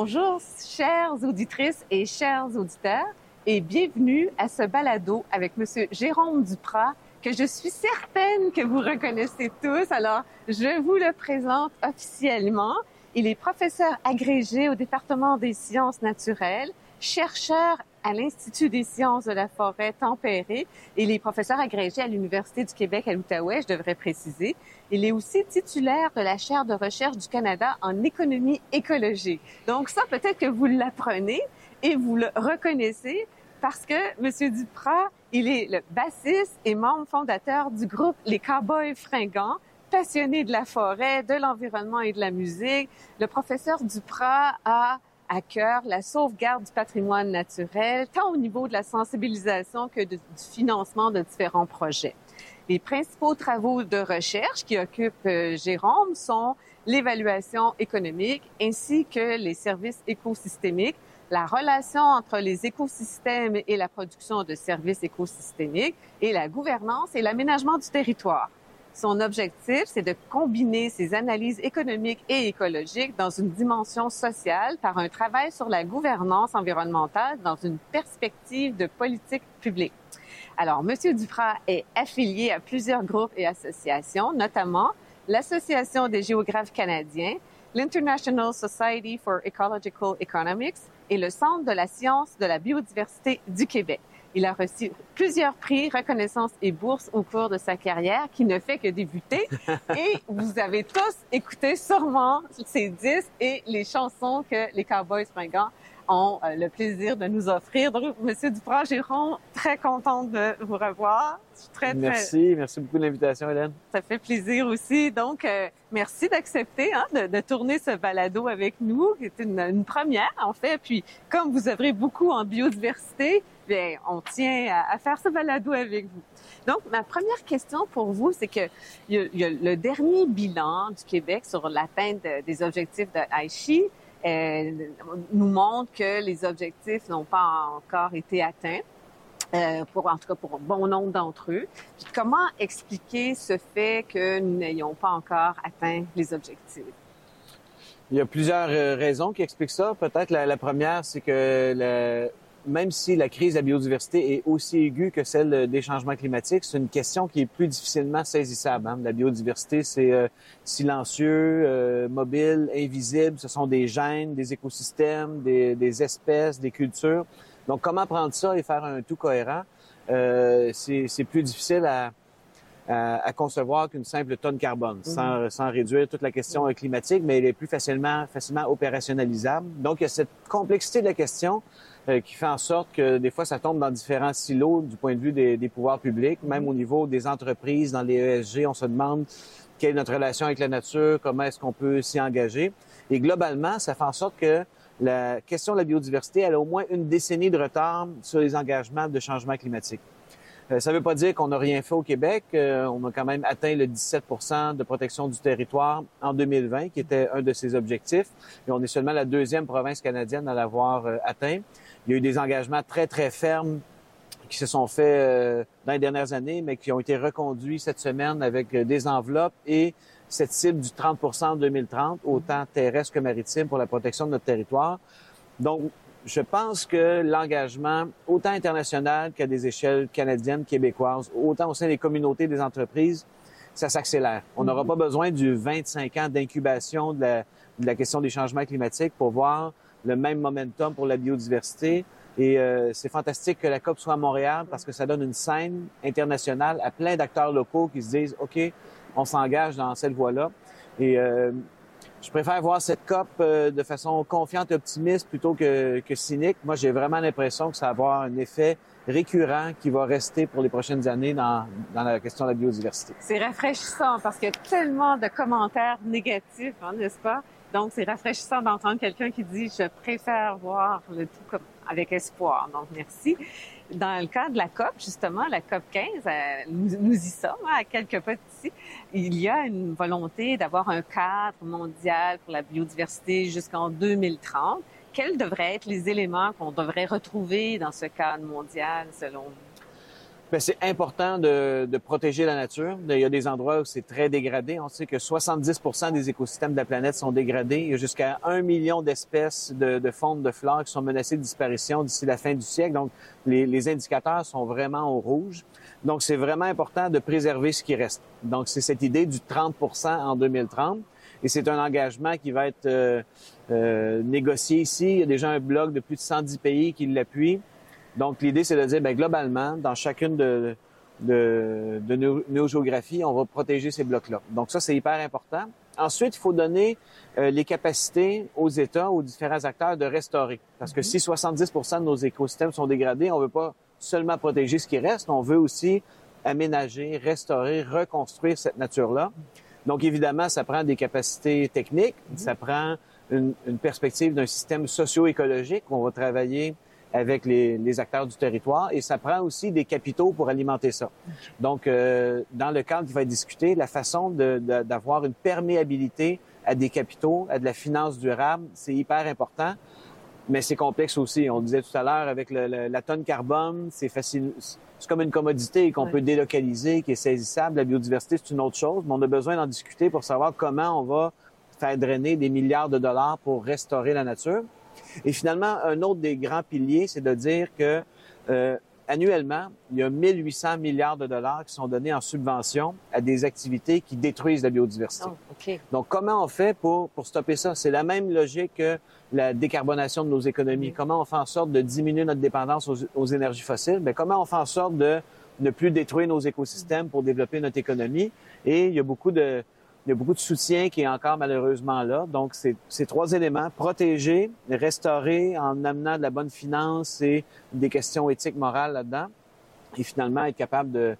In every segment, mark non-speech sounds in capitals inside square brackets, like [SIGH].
Bonjour, chères auditrices et chers auditeurs, et bienvenue à ce balado avec Monsieur Jérôme Duprat, que je suis certaine que vous reconnaissez tous. Alors, je vous le présente officiellement. Il est professeur agrégé au département des sciences naturelles, chercheur à l'Institut des sciences de la forêt tempérée. Il est professeur agrégé à l'Université du Québec à l'Outaouais, je devrais préciser. Il est aussi titulaire de la chaire de recherche du Canada en économie écologique. Donc ça, peut-être que vous l'apprenez et vous le reconnaissez parce que Monsieur Duprat, il est le bassiste et membre fondateur du groupe Les Cowboys Fringants, passionné de la forêt, de l'environnement et de la musique. Le professeur Duprat a à cœur la sauvegarde du patrimoine naturel, tant au niveau de la sensibilisation que du financement de différents projets. Les principaux travaux de recherche qui occupent euh, Jérôme sont l'évaluation économique ainsi que les services écosystémiques, la relation entre les écosystèmes et la production de services écosystémiques et la gouvernance et l'aménagement du territoire. Son objectif, c'est de combiner ces analyses économiques et écologiques dans une dimension sociale par un travail sur la gouvernance environnementale dans une perspective de politique publique. Alors, Monsieur Duprat est affilié à plusieurs groupes et associations, notamment l'Association des géographes canadiens, l'International Society for Ecological Economics et le Centre de la science de la biodiversité du Québec. Il a reçu plusieurs prix, reconnaissances et bourses au cours de sa carrière qui ne fait que débuter. [LAUGHS] et vous avez tous écouté sûrement ces disques et les chansons que les Cowboys fringants ont euh, le plaisir de nous offrir. Donc, Monsieur Duprat, Jérôme, très contente de vous revoir. Je suis très, merci, merci beaucoup de l'invitation, Hélène. Ça fait plaisir aussi. Donc, euh, merci d'accepter hein, de, de, tourner ce balado avec nous, qui est une, une, première, en fait. Puis, comme vous œuvrez beaucoup en biodiversité, bien, on tient à, à, faire ce balado avec vous. Donc, ma première question pour vous, c'est que il y, a, le dernier bilan du Québec sur l'atteinte des objectifs de Aichi euh, nous montre que les objectifs n'ont pas encore été atteints. Euh, pour en tout cas pour bon nombre d'entre eux. Puis comment expliquer ce fait que nous n'ayons pas encore atteint les objectifs? Il y a plusieurs euh, raisons qui expliquent ça. Peut-être la, première, c'est que le, même si la crise de la biodiversité est aussi aiguë que celle des changements climatiques, c'est une question qui est plus difficilement saisissable. Hein. La biodiversité, c'est euh, silencieux, mobile, invisible. Ce sont des gènes, des écosystèmes, des, espèces, des cultures. Donc, comment prendre ça et faire un tout cohérent, euh, c'est plus difficile à, à, à concevoir qu'une simple tonne carbone, mm-hmm. sans, sans, réduire toute la question climatique, mais elle est plus facilement, facilement opérationnalisable. Donc, il y a cette complexité de la question euh, qui fait en sorte que des fois, ça tombe dans différents silos du point de vue des, des pouvoirs publics, même au niveau des entreprises, dans les ESG, on se demande quelle est notre relation avec la nature, comment est-ce qu'on peut s'y engager. Et globalement, ça fait en sorte que la question de la biodiversité, elle a au moins une décennie de retard sur les engagements de changement climatique. Euh, ça ne veut pas dire qu'on n'a rien fait au Québec. Euh, on a quand même atteint le 17% de protection du territoire en 2020, qui était un de ses objectifs. Et on est seulement la deuxième province canadienne à l'avoir euh, atteint. Il y a eu des engagements très, très fermes qui se sont faits euh, dans les dernières années, mais qui ont été reconduits cette semaine avec euh, des enveloppes et cette cible du 30% en 2030, autant terrestre que maritime, pour la protection de notre territoire. Donc, je pense que l'engagement, autant international qu'à des échelles canadiennes, québécoises, autant au sein des communautés, des entreprises, ça s'accélère. On n'aura pas besoin du 25 ans d'incubation de la, de la question des changements climatiques pour voir le même momentum pour la biodiversité. Et euh, c'est fantastique que la COP soit à Montréal parce que ça donne une scène internationale à plein d'acteurs locaux qui se disent, OK, on s'engage dans cette voie-là. Et euh, je préfère voir cette COP euh, de façon confiante optimiste plutôt que, que cynique. Moi, j'ai vraiment l'impression que ça va avoir un effet récurrent qui va rester pour les prochaines années dans, dans la question de la biodiversité. C'est rafraîchissant parce qu'il y a tellement de commentaires négatifs, hein, n'est-ce pas? Donc, c'est rafraîchissant d'entendre quelqu'un qui dit « je préfère voir le tout comme avec espoir ». Donc, merci. Dans le cas de la COP, justement, la COP 15, euh, nous, nous, y sommes, hein, à quelques pas d'ici. Il y a une volonté d'avoir un cadre mondial pour la biodiversité jusqu'en 2030. Quels devraient être les éléments qu'on devrait retrouver dans ce cadre mondial, selon vous? Ben, c'est important de, de, protéger la nature. Il y a des endroits où c'est très dégradé. On sait que 70% des écosystèmes de la planète sont dégradés. Il y a jusqu'à un million d'espèces de, de faune, de flore qui sont menacées de disparition d'ici la fin du siècle. Donc, les, les indicateurs sont vraiment au rouge. Donc, c'est vraiment important de préserver ce qui reste. Donc, c'est cette idée du 30% en 2030. Et c'est un engagement qui va être euh, euh, négocié ici. Il y a déjà un bloc de plus de 110 pays qui l'appuient. Donc, l'idée, c'est de dire, bien, globalement, dans chacune de, de, de nos, nos, géographies, on va protéger ces blocs-là. Donc, ça, c'est hyper important. Ensuite, il faut donner euh, les capacités aux États, aux différents acteurs de restaurer. Parce que si 70% de nos écosystèmes sont dégradés, on veut pas seulement protéger ce qui reste, on veut aussi aménager, restaurer, reconstruire cette nature-là. Donc, évidemment, ça prend des capacités techniques, ça prend une, une perspective d'un système socio-écologique. On va travailler avec les, les, acteurs du territoire et ça prend aussi des capitaux pour alimenter ça. Donc, euh, dans le cadre qui va être discuté, la façon d'avoir une perméabilité à des capitaux, à de la finance durable, c'est hyper important, mais c'est complexe aussi. On disait tout à l'heure avec le, le, la tonne carbone, c'est facile. C'est comme une commodité qu'on peut délocaliser, qui est saisissable. La biodiversité, c'est une autre chose, mais on a besoin d'en discuter pour savoir comment on va faire drainer des milliards de dollars pour restaurer la nature. Et finalement, un autre des grands piliers, c'est de dire que euh, annuellement, il y a 1800 milliards de dollars qui sont donnés en subvention à des activités qui détruisent la biodiversité. Oh, okay. Donc, comment on fait pour, pour stopper ça? C'est la même logique que la décarbonation de nos économies. Mm. Comment on fait en sorte de diminuer notre dépendance aux, aux énergies fossiles? Bien, comment on fait en sorte de ne plus détruire nos écosystèmes pour développer notre économie? Et il y a beaucoup de, il y a beaucoup de soutien qui est encore malheureusement là. Donc, c'est ces trois éléments, protéger, restaurer en amenant de la bonne finance et des questions éthiques, morales là-dedans. Et finalement, être capable de,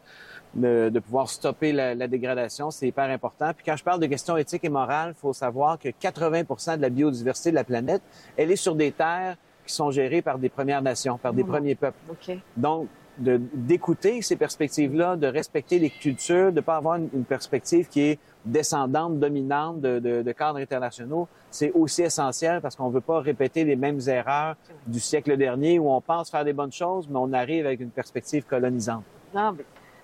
de, de pouvoir stopper la, la dégradation, c'est hyper important. Puis quand je parle de questions éthiques et morales, il faut savoir que 80 de la biodiversité de la planète, elle est sur des terres qui sont gérées par des Premières Nations, par des mmh. premiers peuples. Okay. Donc, d'écouter ces perspectives-là, de respecter les cultures, de ne pas avoir une, une, perspective qui est descendante, dominante de, de, de cadres internationaux, c'est aussi essentiel parce qu'on ne veut pas répéter les mêmes erreurs du siècle dernier où on pense faire des bonnes choses, mais on arrive avec une perspective colonisante. Mais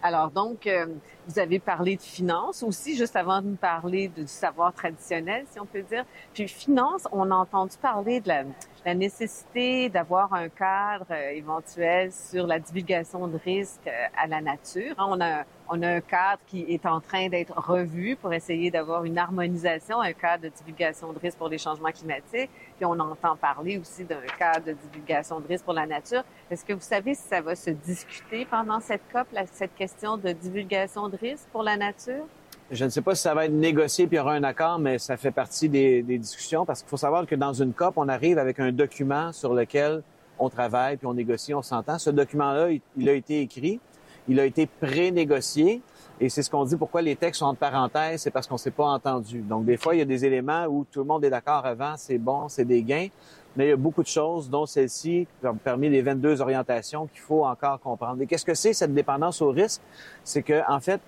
alors donc, euh, vous avez parlé de finances aussi, juste avant de nous parler du savoir traditionnel, si on peut dire. Puis finance, on a entendu parler de la, la nécessité d'avoir un cadre euh, éventuel sur la divulgation de risques euh, à la nature. Hein, on a on a un cadre qui est en train d'être revu pour essayer d'avoir une harmonisation, un cadre de divulgation de risques pour les changements climatiques. Puis on entend parler aussi d'un cadre de divulgation de risques pour la nature. Est-ce que vous savez si ça va se discuter pendant cette COP, cette question de divulgation de risques pour la nature? Je ne sais pas si ça va être négocié puis il y aura un accord, mais ça fait partie des, discussions parce qu'il faut savoir que dans une COP, on arrive avec un document sur lequel on travaille puis on négocie, on s'entend. Ce document-là, il a été écrit il a été pré-négocié. Et c'est ce qu'on dit pourquoi les textes sont entre parenthèses, c'est parce qu'on ne s'est pas entendu. Donc, des fois, il y a des éléments où tout le monde est d'accord avant, c'est bon, c'est des gains. Mais il y a beaucoup de choses, dont celle-ci, parmi les 22 orientations qu'il faut encore comprendre. Et qu'est-ce que c'est cette dépendance au risque? C'est que, en fait,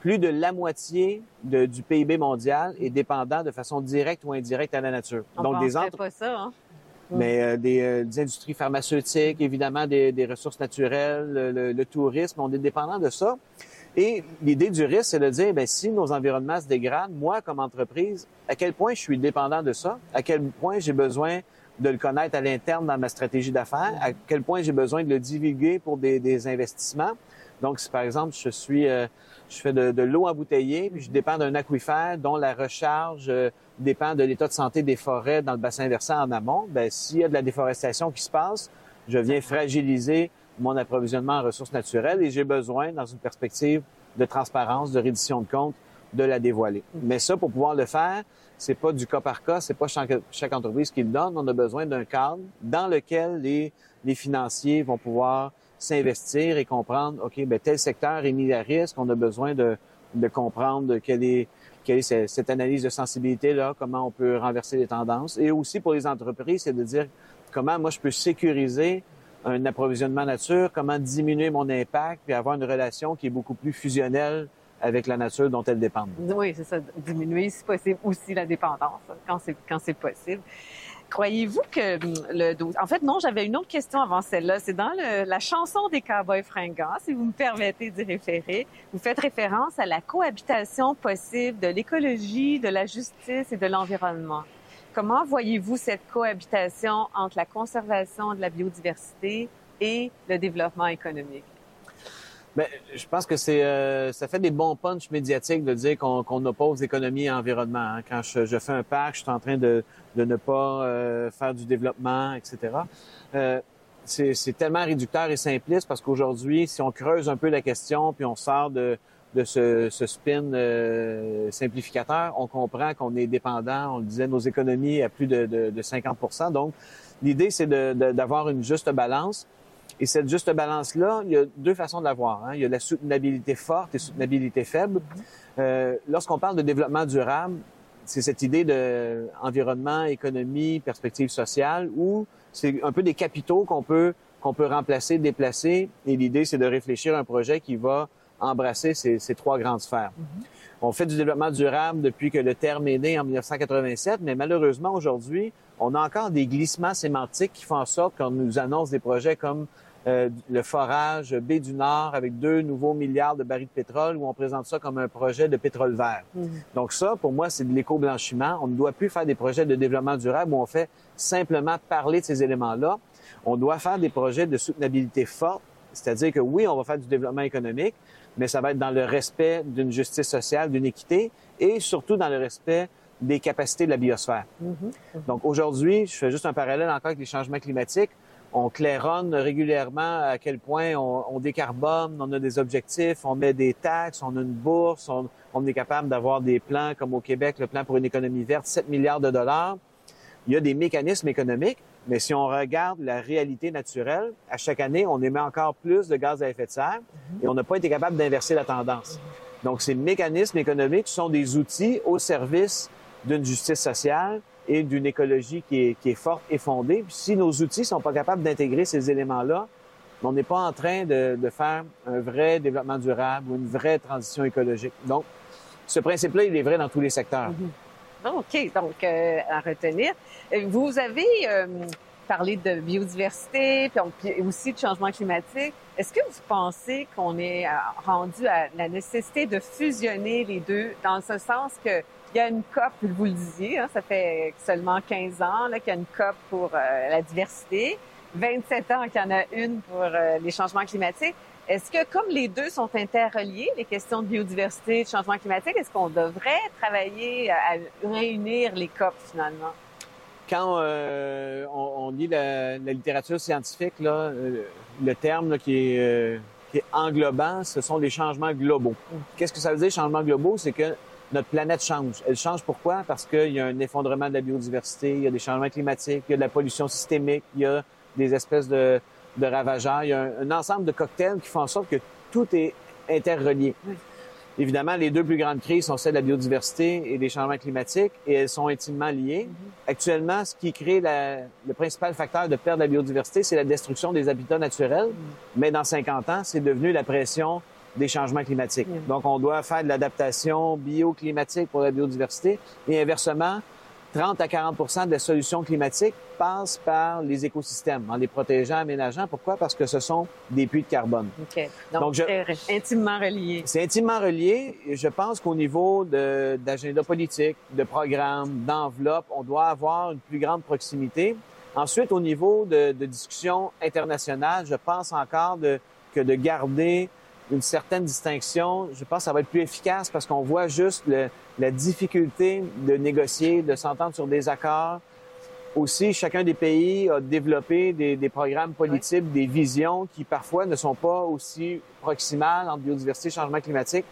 plus de la moitié de, du PIB mondial est dépendant de façon directe ou indirecte à la nature. On Donc, des entre... pas ça, hein? Mais euh, des, euh, des, industries pharmaceutiques, évidemment des, des ressources naturelles, le, le, le, tourisme, on est dépendant de ça. Et l'idée du risque, c'est de dire, ben, si nos environnements se dégradent, moi, comme entreprise, à quel point je suis dépendant de ça, à quel point j'ai besoin de le connaître à l'interne dans ma stratégie d'affaires, à quel point j'ai besoin de le divulguer pour des, des investissements? Donc, si par exemple, je suis, euh, je fais de, l'eau embouteillée, puis je dépends d'un aquifère dont la recharge euh, dépend de l'état de santé des forêts dans le bassin versant en amont, ben s'il y a de la déforestation qui se passe, je viens fragiliser mon approvisionnement en ressources naturelles et j'ai besoin, dans une perspective de transparence, de reddition de comptes, de la dévoiler. Mais ça, pour pouvoir le faire, c'est pas du cas par cas, c'est pas chaque, chaque, entreprise qui le donne. On a besoin d'un cadre dans lequel les, les financiers vont pouvoir s'investir et comprendre, OK, ben tel secteur est mis à risque, on a besoin de, comprendre quelle est cette analyse de sensibilité-là, comment on peut renverser les tendances. Et aussi pour les entreprises, c'est de dire comment moi je peux sécuriser un approvisionnement nature, comment diminuer mon impact, puis avoir une relation qui est beaucoup plus fusionnelle avec la nature dont elle dépend. Oui, c'est ça. Diminuer, si possible, aussi la dépendance, quand c'est possible. Croyez-vous que hum, le dos... En fait, non, j'avais une autre question avant celle-là. C'est dans le- la chanson des Cowboys fringants, si vous me permettez d'y référer. Vous faites référence à la cohabitation possible de l'écologie, de la justice et de l'environnement. Comment voyez-vous cette cohabitation entre la conservation de la biodiversité et le développement économique? Ben, je pense que c'est euh, ça fait des bons punchs médiatiques de dire qu'on qu'on oppose économie et environnement. hein. Quand je, je fais un parc, je suis en train de, de ne pas euh, faire du développement, etc. Euh, c'est tellement réducteur et simpliste parce qu'aujourd'hui, si on creuse un peu la question puis on sort de, de ce, ce spin euh, simplificateur, on comprend qu'on est dépendant, on le disait, nos économies à plus de, de, de 50% Donc, l'idée, c'est d'avoir une juste balance. Et cette juste balance-là, il y a deux façons de l'avoir. Hein. Il y a la soutenabilité forte et soutenabilité faible. Euh, Lorsqu'on parle de développement durable, c'est cette idée de environnement, économie, perspective sociale, où c'est un peu des capitaux qu'on peut qu'on peut remplacer, déplacer. Et l'idée, c'est de réfléchir à un projet qui va embrasser ces, ces trois grandes sphères. On fait du développement durable depuis que le terme est né en 1987, mais malheureusement, aujourd'hui, on a encore des glissements sémantiques qui font en sorte qu'on nous annonce des projets comme euh, le forage baie du Nord avec deux nouveaux milliards de barils de pétrole où on présente ça comme un projet de pétrole vert. Donc ça, pour moi, c'est de l'éco-blanchiment. On ne doit plus faire des projets de développement durable où on fait simplement parler de ces éléments-là. On doit faire des projets de soutenabilité forte, c'est-à-dire que oui, on va faire du développement économique, mais ça va être dans le respect d'une justice sociale, d'une équité et surtout dans le respect des capacités de la biosphère. Donc aujourd'hui, je fais juste un parallèle encore avec les changements climatiques. On claironne régulièrement à quel point on, on décarbone, on a des objectifs, on met des taxes, on a une bourse, on, on est capable d'avoir des plans comme au Québec, le plan pour une économie verte, 7 milliards de dollars. Il y a des mécanismes économiques, mais si on regarde la réalité naturelle, à chaque année, on émet encore plus de gaz à effet de serre et on n'a pas été capable d'inverser la tendance. Donc, ces mécanismes économiques sont des outils au service d'une justice sociale et d'une écologie qui est, forte et fondée. Puis si nos outils sont pas capables d'intégrer ces éléments-là, on n'est pas en train de, de faire un vrai développement durable ou une vraie transition écologique. Donc, ce principe-là, il est vrai dans tous les secteurs. OK, donc euh, à retenir. Vous avez euh, parlé de biodiversité, puis, aussi de changement climatique. Est-ce que vous pensez qu'on est euh, rendu à la nécessité de fusionner les deux, dans ce sens que il y a une COP, vous le disiez, hein, ça fait seulement 15 ans qu'il y a une COP pour euh, la diversité, 27 ans qu'il y en a une pour euh, les changements climatiques. Est-ce que, comme les deux sont interreliés, les questions de biodiversité, de changement climatique, est-ce qu'on devrait travailler à réunir les COP finalement? Quand euh, on, on lit la, la littérature scientifique, là, euh, le terme là, qui, est, euh, qui est englobant, ce sont les changements globaux. Qu'est-ce que ça veut dire, changements globaux? C'est que notre planète change. Elle change pourquoi? Parce qu'il y a un effondrement de la biodiversité, il y a des changements climatiques, il y a de la pollution systémique, il y a des espèces de, de ravageurs, il y a un, un ensemble de cocktails qui font en sorte que tout est interrelié. Évidemment, les deux plus grandes crises sont celles de la biodiversité et des changements climatiques, et elles sont intimement liées. Actuellement, ce qui crée la- le principal facteur de perte de la biodiversité, c'est la destruction des habitats naturels. Mais dans 50 ans, c'est devenu la pression des changements climatiques. Mm. Donc, on doit faire de l'adaptation bioclimatique pour la biodiversité. Et inversement, 30 à 40 de la solution climatique passe par les écosystèmes, en les protégeant, aménageant. Pourquoi? Parce que ce sont des puits de carbone. OK. Donc, Donc, je- très intimement relié. C'est intimement relié. Et je pense qu'au niveau de- d'agenda politique, de programme, d'enveloppe, on doit avoir une plus grande proximité. Ensuite, au niveau de, de discussion internationale, je pense encore de- que de garder une certaine distinction, je pense que ça va être plus efficace parce qu'on voit juste le- la difficulté de négocier, de s'entendre sur des accords. Aussi, chacun des pays a développé des, des programmes politiques, des visions qui parfois ne sont pas aussi proximales entre biodiversité et changement climatique.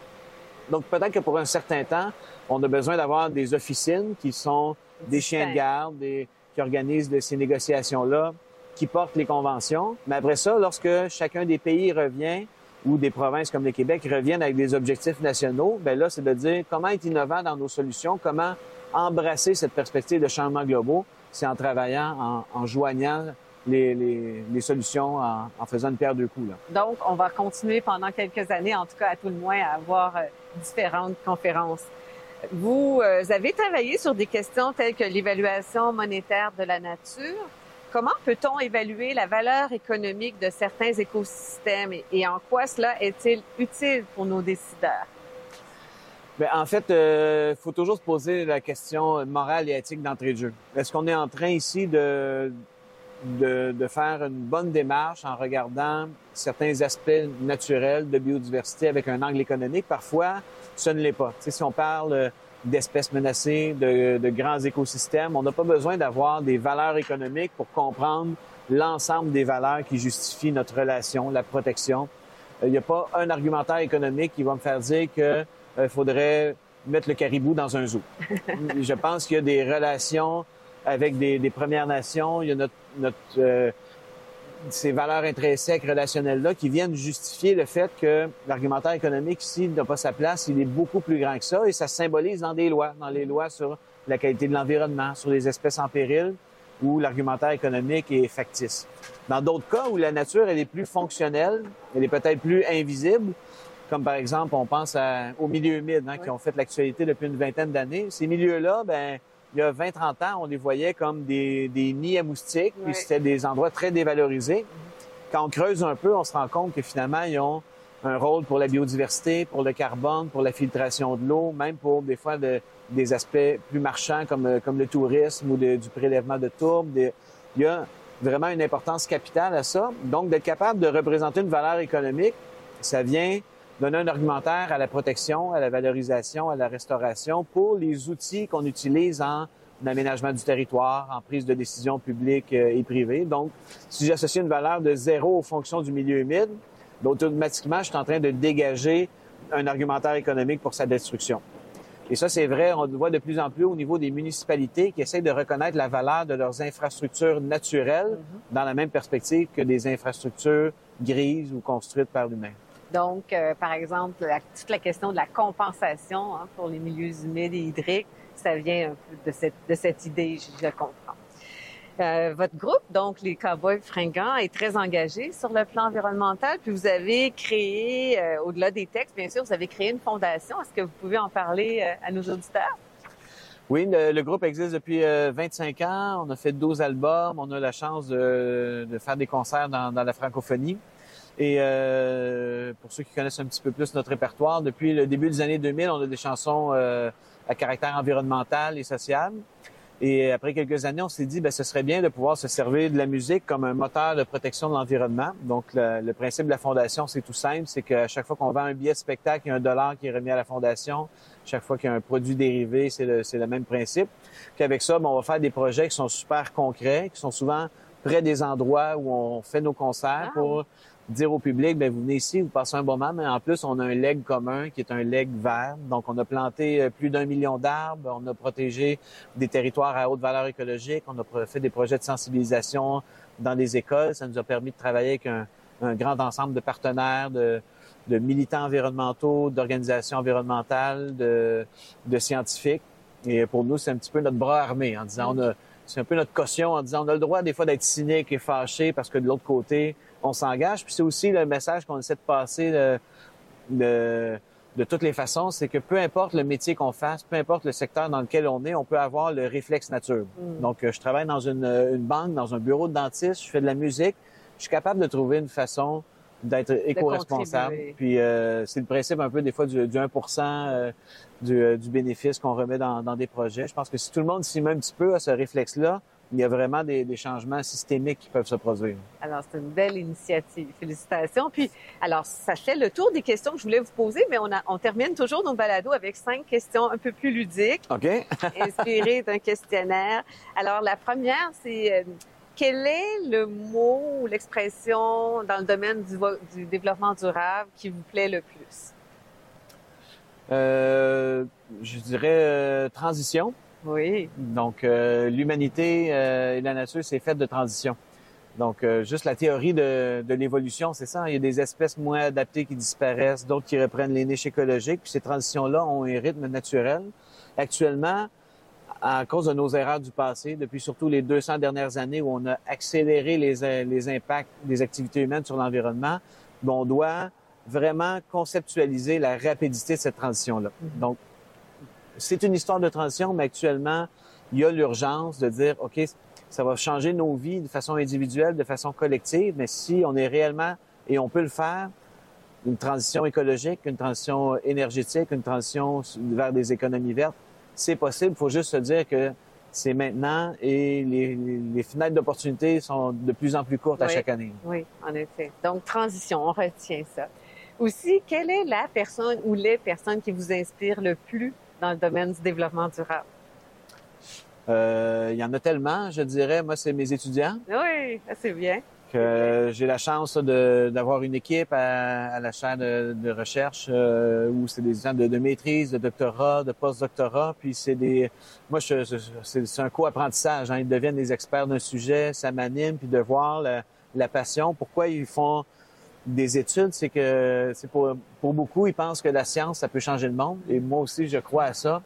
Donc peut-être que pour un certain temps, on a besoin d'avoir des officines qui sont des chiens de garde, des, qui organisent de ces négociations-là, qui portent les conventions. Mais après ça, lorsque chacun des pays revient ou des provinces comme le Québec reviennent avec des objectifs nationaux, ben là, c'est de dire comment être innovant dans nos solutions, comment embrasser cette perspective de changement globaux, c'est en travaillant, en, joignant les, les, les solutions, en, en faisant une paire de coups. Là. Donc, on va continuer pendant quelques années, en tout cas à tout le moins, à avoir euh, différentes conférences. Vous euh, avez travaillé sur des questions telles que l'évaluation monétaire de la nature. Comment peut-on évaluer la valeur économique de certains écosystèmes et, en quoi cela est-il utile pour nos décideurs? Bien, en fait, il euh, faut toujours se poser la question morale et éthique d'entrée de jeu. Est-ce qu'on est en train ici de, de, faire une bonne démarche en regardant certains aspects naturels de biodiversité avec un angle économique? Parfois, ce ne l'est pas. Si on parle d'espèces menacées, de, de, grands écosystèmes, on n'a pas besoin d'avoir des valeurs économiques pour comprendre l'ensemble des valeurs qui justifient notre relation, la protection. Il n'y a pas un argumentaire économique qui va me faire dire que il euh, faudrait mettre le caribou dans un zoo. [LAUGHS] Je pense qu'il y a des relations avec des, des Premières Nations, il y a notre, notre euh, ces valeurs intrinsèques relationnelles-là qui viennent justifier le fait que l'argumentaire économique ici n'a pas sa place, il est beaucoup plus grand que ça et ça se symbolise dans des lois, dans les lois sur la qualité de l'environnement, sur les espèces en péril, où l'argumentaire économique est factice. Dans d'autres cas où la nature elle est plus fonctionnelle, elle est peut-être plus invisible, comme par exemple, on pense aux milieux humides hein, qui ont fait l'actualité depuis une vingtaine d'années. Ces milieux-là, ben, il y a 20-30 ans, on les voyait comme des, des nids à moustiques, puis c'était des endroits très dévalorisés. Quand on creuse un peu, on se rend compte que finalement, ils ont un rôle pour la biodiversité, pour le carbone, pour la filtration de l'eau, même pour des fois des aspects plus marchands comme, comme le tourisme ou du prélèvement de tourbes. il y a vraiment une importance capitale à ça. Donc, d'être capable de représenter une valeur économique, ça vient donner un argumentaire à la protection, à la valorisation, à la restauration pour les outils qu'on utilise en aménagement du territoire, en prise de décision publique euh, et privée. Donc, si j'associe une valeur de zéro aux fonctions du milieu humide, ben, automatiquement, je suis en train de dégager un argumentaire économique pour sa destruction. Et ça, c'est vrai, on le voit de plus en plus au niveau des municipalités qui essayent de reconnaître la valeur de leurs infrastructures naturelles mm-hmm. dans la même perspective que des infrastructures grises ou construites par l'humain. Donc, euh, par exemple, toute la question de la compensation hein, pour les milieux humides et hydriques, ça vient un peu de cette, idée, je, comprends. Euh, votre groupe, donc les Cowboys fringants, est très engagé sur le plan environnemental. Puis vous avez créé, euh, au-delà des textes, bien sûr, vous avez créé une fondation. Est-ce que vous pouvez en parler à nos auditeurs? Oui, le, groupe existe depuis 25 ans. On a fait 12 albums. On a la chance de, faire des concerts dans la francophonie. Et euh, pour ceux qui connaissent un petit peu plus notre répertoire, depuis le début des années 2000, on a des chansons euh, à caractère environnemental et social. Et après quelques années, on s'est dit, ben, ce serait bien de pouvoir se servir de la musique comme un moteur de protection de l'environnement. Donc, le, principe de la fondation, c'est tout simple, c'est qu'à chaque fois qu'on vend un billet de spectacle, il y a un dollar qui est remis à la fondation. Chaque fois qu'il y a un produit dérivé, c'est le, le, même principe. Puis avec ça, ben, on va faire des projets qui sont super concrets, qui sont souvent près des endroits où on fait nos concerts ah. pour dire au public, ben vous venez ici, vous passez un bon moment, mais en plus, on a un leg commun qui est un leg vert. Donc, on a planté euh, plus d'un million d'arbres, on a protégé des territoires à haute valeur écologique, on a fait des projets de sensibilisation dans des écoles. Ça nous a permis de travailler avec un, grand ensemble de partenaires, de, militants environnementaux, d'organisations environnementales, de, de scientifiques. Et pour nous, c'est un petit peu notre bras armé en disant, on a, c'est un peu notre caution en disant, on a le droit des fois d'être cynique et fâché parce que de l'autre côté, on s'engage. Puis c'est aussi le message qu'on essaie de passer de, de, toutes les façons, c'est que peu importe le métier qu'on fasse, peu importe le secteur dans lequel on est, on peut avoir le réflexe nature. Mm. Donc, euh, je travaille dans une, une, banque, dans un bureau de dentiste, je fais de la musique, je suis capable de trouver une façon d'être éco-responsable. Puis euh, c'est le principe un peu des fois du, du 1 euh, du, du, bénéfice qu'on remet dans, dans, des projets. Je pense que si tout le monde s'y met un petit peu à ce réflexe-là, il y a vraiment des, changements systémiques qui peuvent se produire. Alors, c'est une belle initiative. Félicitations. Puis, alors, ça fait le tour des questions que je voulais vous poser, mais on, a, on termine toujours nos balados avec cinq questions un peu plus ludiques. OK. [LAUGHS] inspirées d'un questionnaire. Alors, la première, c'est euh, quel est le mot ou l'expression dans le domaine du, développement durable qui vous plaît le plus? Euh, je dirais euh, transition. Oui. Donc, euh, l'humanité euh, et la nature, c'est fait de transition. Donc, euh, juste la théorie de, de l'évolution, c'est ça? Il y a des espèces moins adaptées qui disparaissent, d'autres qui reprennent les niches écologiques. Puis ces transitions-là ont un rythme naturel. Actuellement, à cause de nos erreurs du passé, depuis surtout les 200 dernières années où on a accéléré les, les impacts des activités humaines sur l'environnement, ben, on doit vraiment conceptualiser la rapidité de cette transition-là. Mm-hmm. Donc, c'est une histoire de transition, mais actuellement, il y a l'urgence de dire, OK, ça va changer nos vies de façon individuelle, de façon collective, mais si on est réellement, et on peut le faire, une transition écologique, une transition énergétique, une transition vers des économies vertes, c'est possible. Il faut juste se dire que c'est maintenant et les, les fenêtres d'opportunité sont de plus en plus courtes à chaque année. Oui, en effet. Donc, transition, on retient ça. Aussi, quelle est la personne ou les personnes qui vous inspirent le plus dans le domaine du développement durable? Euh, il y en a tellement, je dirais. Moi, c'est mes étudiants. Oui, c'est bien. Que j'ai la chance d'avoir une équipe à, la chaire de, recherche euh, où c'est des gens de, maîtrise, de doctorat, de post-doctorat. Puis c'est des, moi, c'est un co-apprentissage. Hein. Ils deviennent des experts d'un sujet, ça m'anime, puis de voir la, la passion. Pourquoi ils font des études, c'est que c'est pour, pour beaucoup, ils pensent que la science, ça peut changer le monde. Et moi aussi, je crois à ça.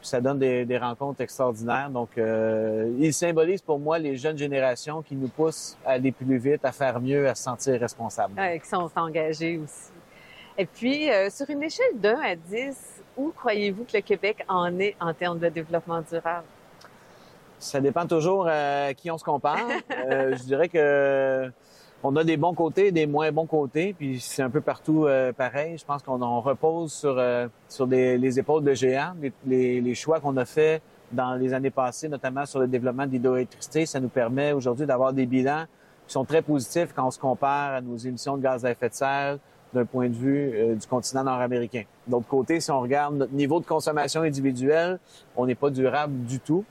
Puis ça donne des, des rencontres extraordinaires. Donc, euh, ils symbolisent pour moi les jeunes générations qui nous poussent à aller plus vite, à faire mieux, à se sentir responsables. Ouais, qui sont engagés aussi. Et puis, euh, sur une échelle de 1 à 10, où croyez-vous que le Québec en est en termes de développement durable? Ça dépend toujours à qui on se compare. [LAUGHS] euh, je dirais que on a des bons côtés, des moins bons côtés, puis c'est un peu partout euh, pareil. Je pense qu'on repose sur euh, sur les épaules de géants. Les, choix qu'on a faits dans les années passées, notamment sur le développement de l'hydroélectricité, ça nous permet aujourd'hui d'avoir des bilans qui sont très positifs quand on se compare à nos émissions de gaz à effet de serre d'un point de vue euh, du continent nord-américain. D'autre côté, si on regarde notre niveau de consommation individuelle, on n'est pas durable du tout.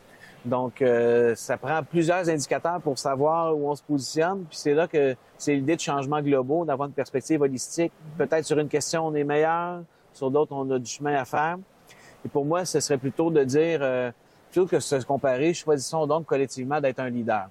Donc, euh, ça prend plusieurs indicateurs pour savoir où on se positionne. Puis c'est là que c'est l'idée de changement globaux, d'avoir une perspective holistique. Peut-être sur une question, on est meilleur, sur d'autres, on a du chemin à faire. Et pour moi, ce serait plutôt de dire, euh, plutôt que de se comparer, choisissons donc collectivement d'être un leader.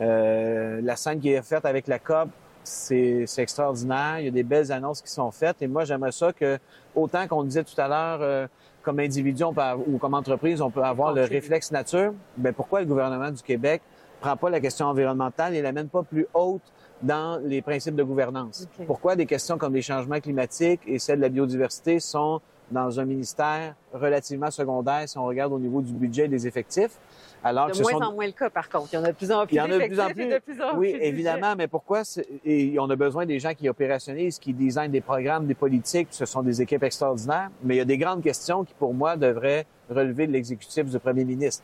Euh, la scène qui est faite avec la COP, c'est extraordinaire. Il y a des belles annonces qui sont faites. Et moi, j'aimerais ça que, autant qu'on disait tout à l'heure, euh, comme individu ou comme entreprise, on peut avoir le réflexe nature. Mais pourquoi le gouvernement du Québec prend pas la question environnementale et l'amène pas plus haute dans les principes de gouvernance? Pourquoi des questions comme les changements climatiques et celles de la biodiversité sont dans un ministère relativement secondaire si on regarde au niveau du budget et des effectifs? Alors de moins en moins le cas, par contre. Il y en a de plus en plus. Il y en a de plus en plus. De plus, en oui, évidemment, mais pourquoi? Et on a besoin des gens qui opérationnalisent, qui designent des programmes, des politiques. Ce sont des équipes extraordinaires. Mais il y a des grandes questions qui, pour moi, devraient relever de l'exécutif du premier ministre.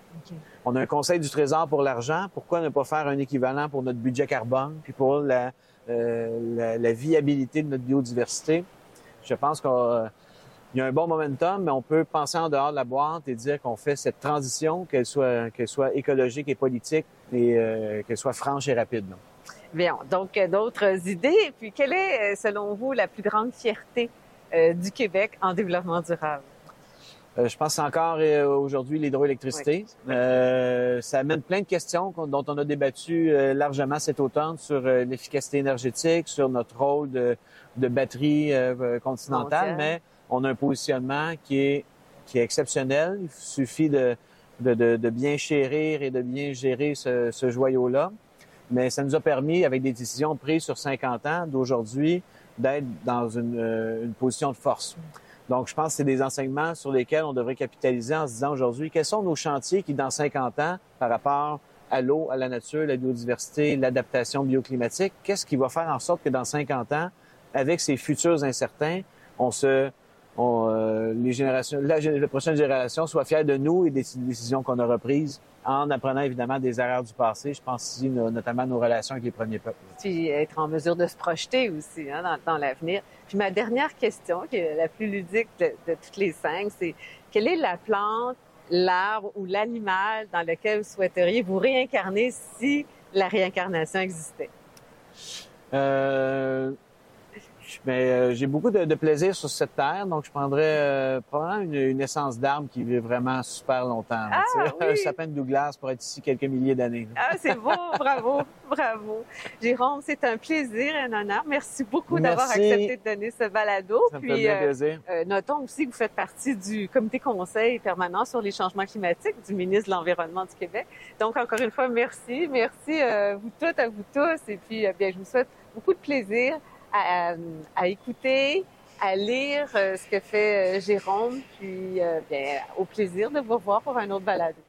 On a un conseil du Trésor pour l'argent. Pourquoi ne pas faire un équivalent pour notre budget carbone, puis pour la, euh, la, la viabilité de notre biodiversité? Je pense qu'on il y a un bon momentum, mais on peut penser en dehors de la boîte et dire qu'on fait cette transition, qu'elle soit, qu'elle soit écologique et politique et euh, qu'elle soit franche et rapide. Bien, donc euh, d'autres idées. Et puis, quelle est, euh, selon vous, la plus grande fierté du Québec en développement durable? je pense encore aujourd'hui l'hydroélectricité. ça amène plein de questions dont on a débattu largement cet automne sur l'efficacité énergétique, sur notre rôle de, de batterie continentale, mais on a un positionnement qui est, qui est exceptionnel. Il suffit de, de, de, bien chérir et de bien gérer ce, ce joyau-là. Mais ça nous a permis, avec des décisions prises sur 50 ans d'aujourd'hui, d'être dans une, euh, une, position de force. Donc, je pense que c'est des enseignements sur lesquels on devrait capitaliser en se disant aujourd'hui, quels sont nos chantiers qui, dans 50 ans, par rapport à l'eau, à la nature, la biodiversité, l'adaptation bioclimatique, qu'est-ce qui va faire en sorte que dans 50 ans, avec ces futurs incertains, on se euh, les générations, la, prochaine génération soit fière de nous et des décisions qu'on aura prises en apprenant évidemment des erreurs du passé. Je pense ici notamment nos relations avec les premiers peuples. Puis être en mesure de se projeter aussi hein, dans, l'avenir. Puis ma dernière question, qui est la plus ludique de, toutes les cinq, c'est quelle est la plante, l'arbre ou l'animal dans lequel vous souhaiteriez vous réincarner si la réincarnation existait? Euh, mais euh, j'ai beaucoup de, plaisir sur cette terre, donc je prendrais euh, probablement une, essence d'arbre qui vit vraiment super longtemps. Ah, [LAUGHS] Un sapin de Douglas pour être ici quelques milliers d'années. Ah, c'est beau, [LAUGHS] bravo, bravo. Jérôme, c'est un plaisir et un honneur. Merci beaucoup d'avoir accepté de donner ce balado. Ça Puis, fait plaisir. Euh, notons aussi que vous faites partie du comité conseil permanent sur les changements climatiques du ministre de l'Environnement du Québec. Donc, encore une fois, merci. Merci à vous toutes, à vous tous. Et puis, bien, je vous souhaite beaucoup de plaisir à, écouter, à lire euh, ce que fait euh, Jérôme. Puis, euh, bien, au plaisir de vous revoir pour un autre balado.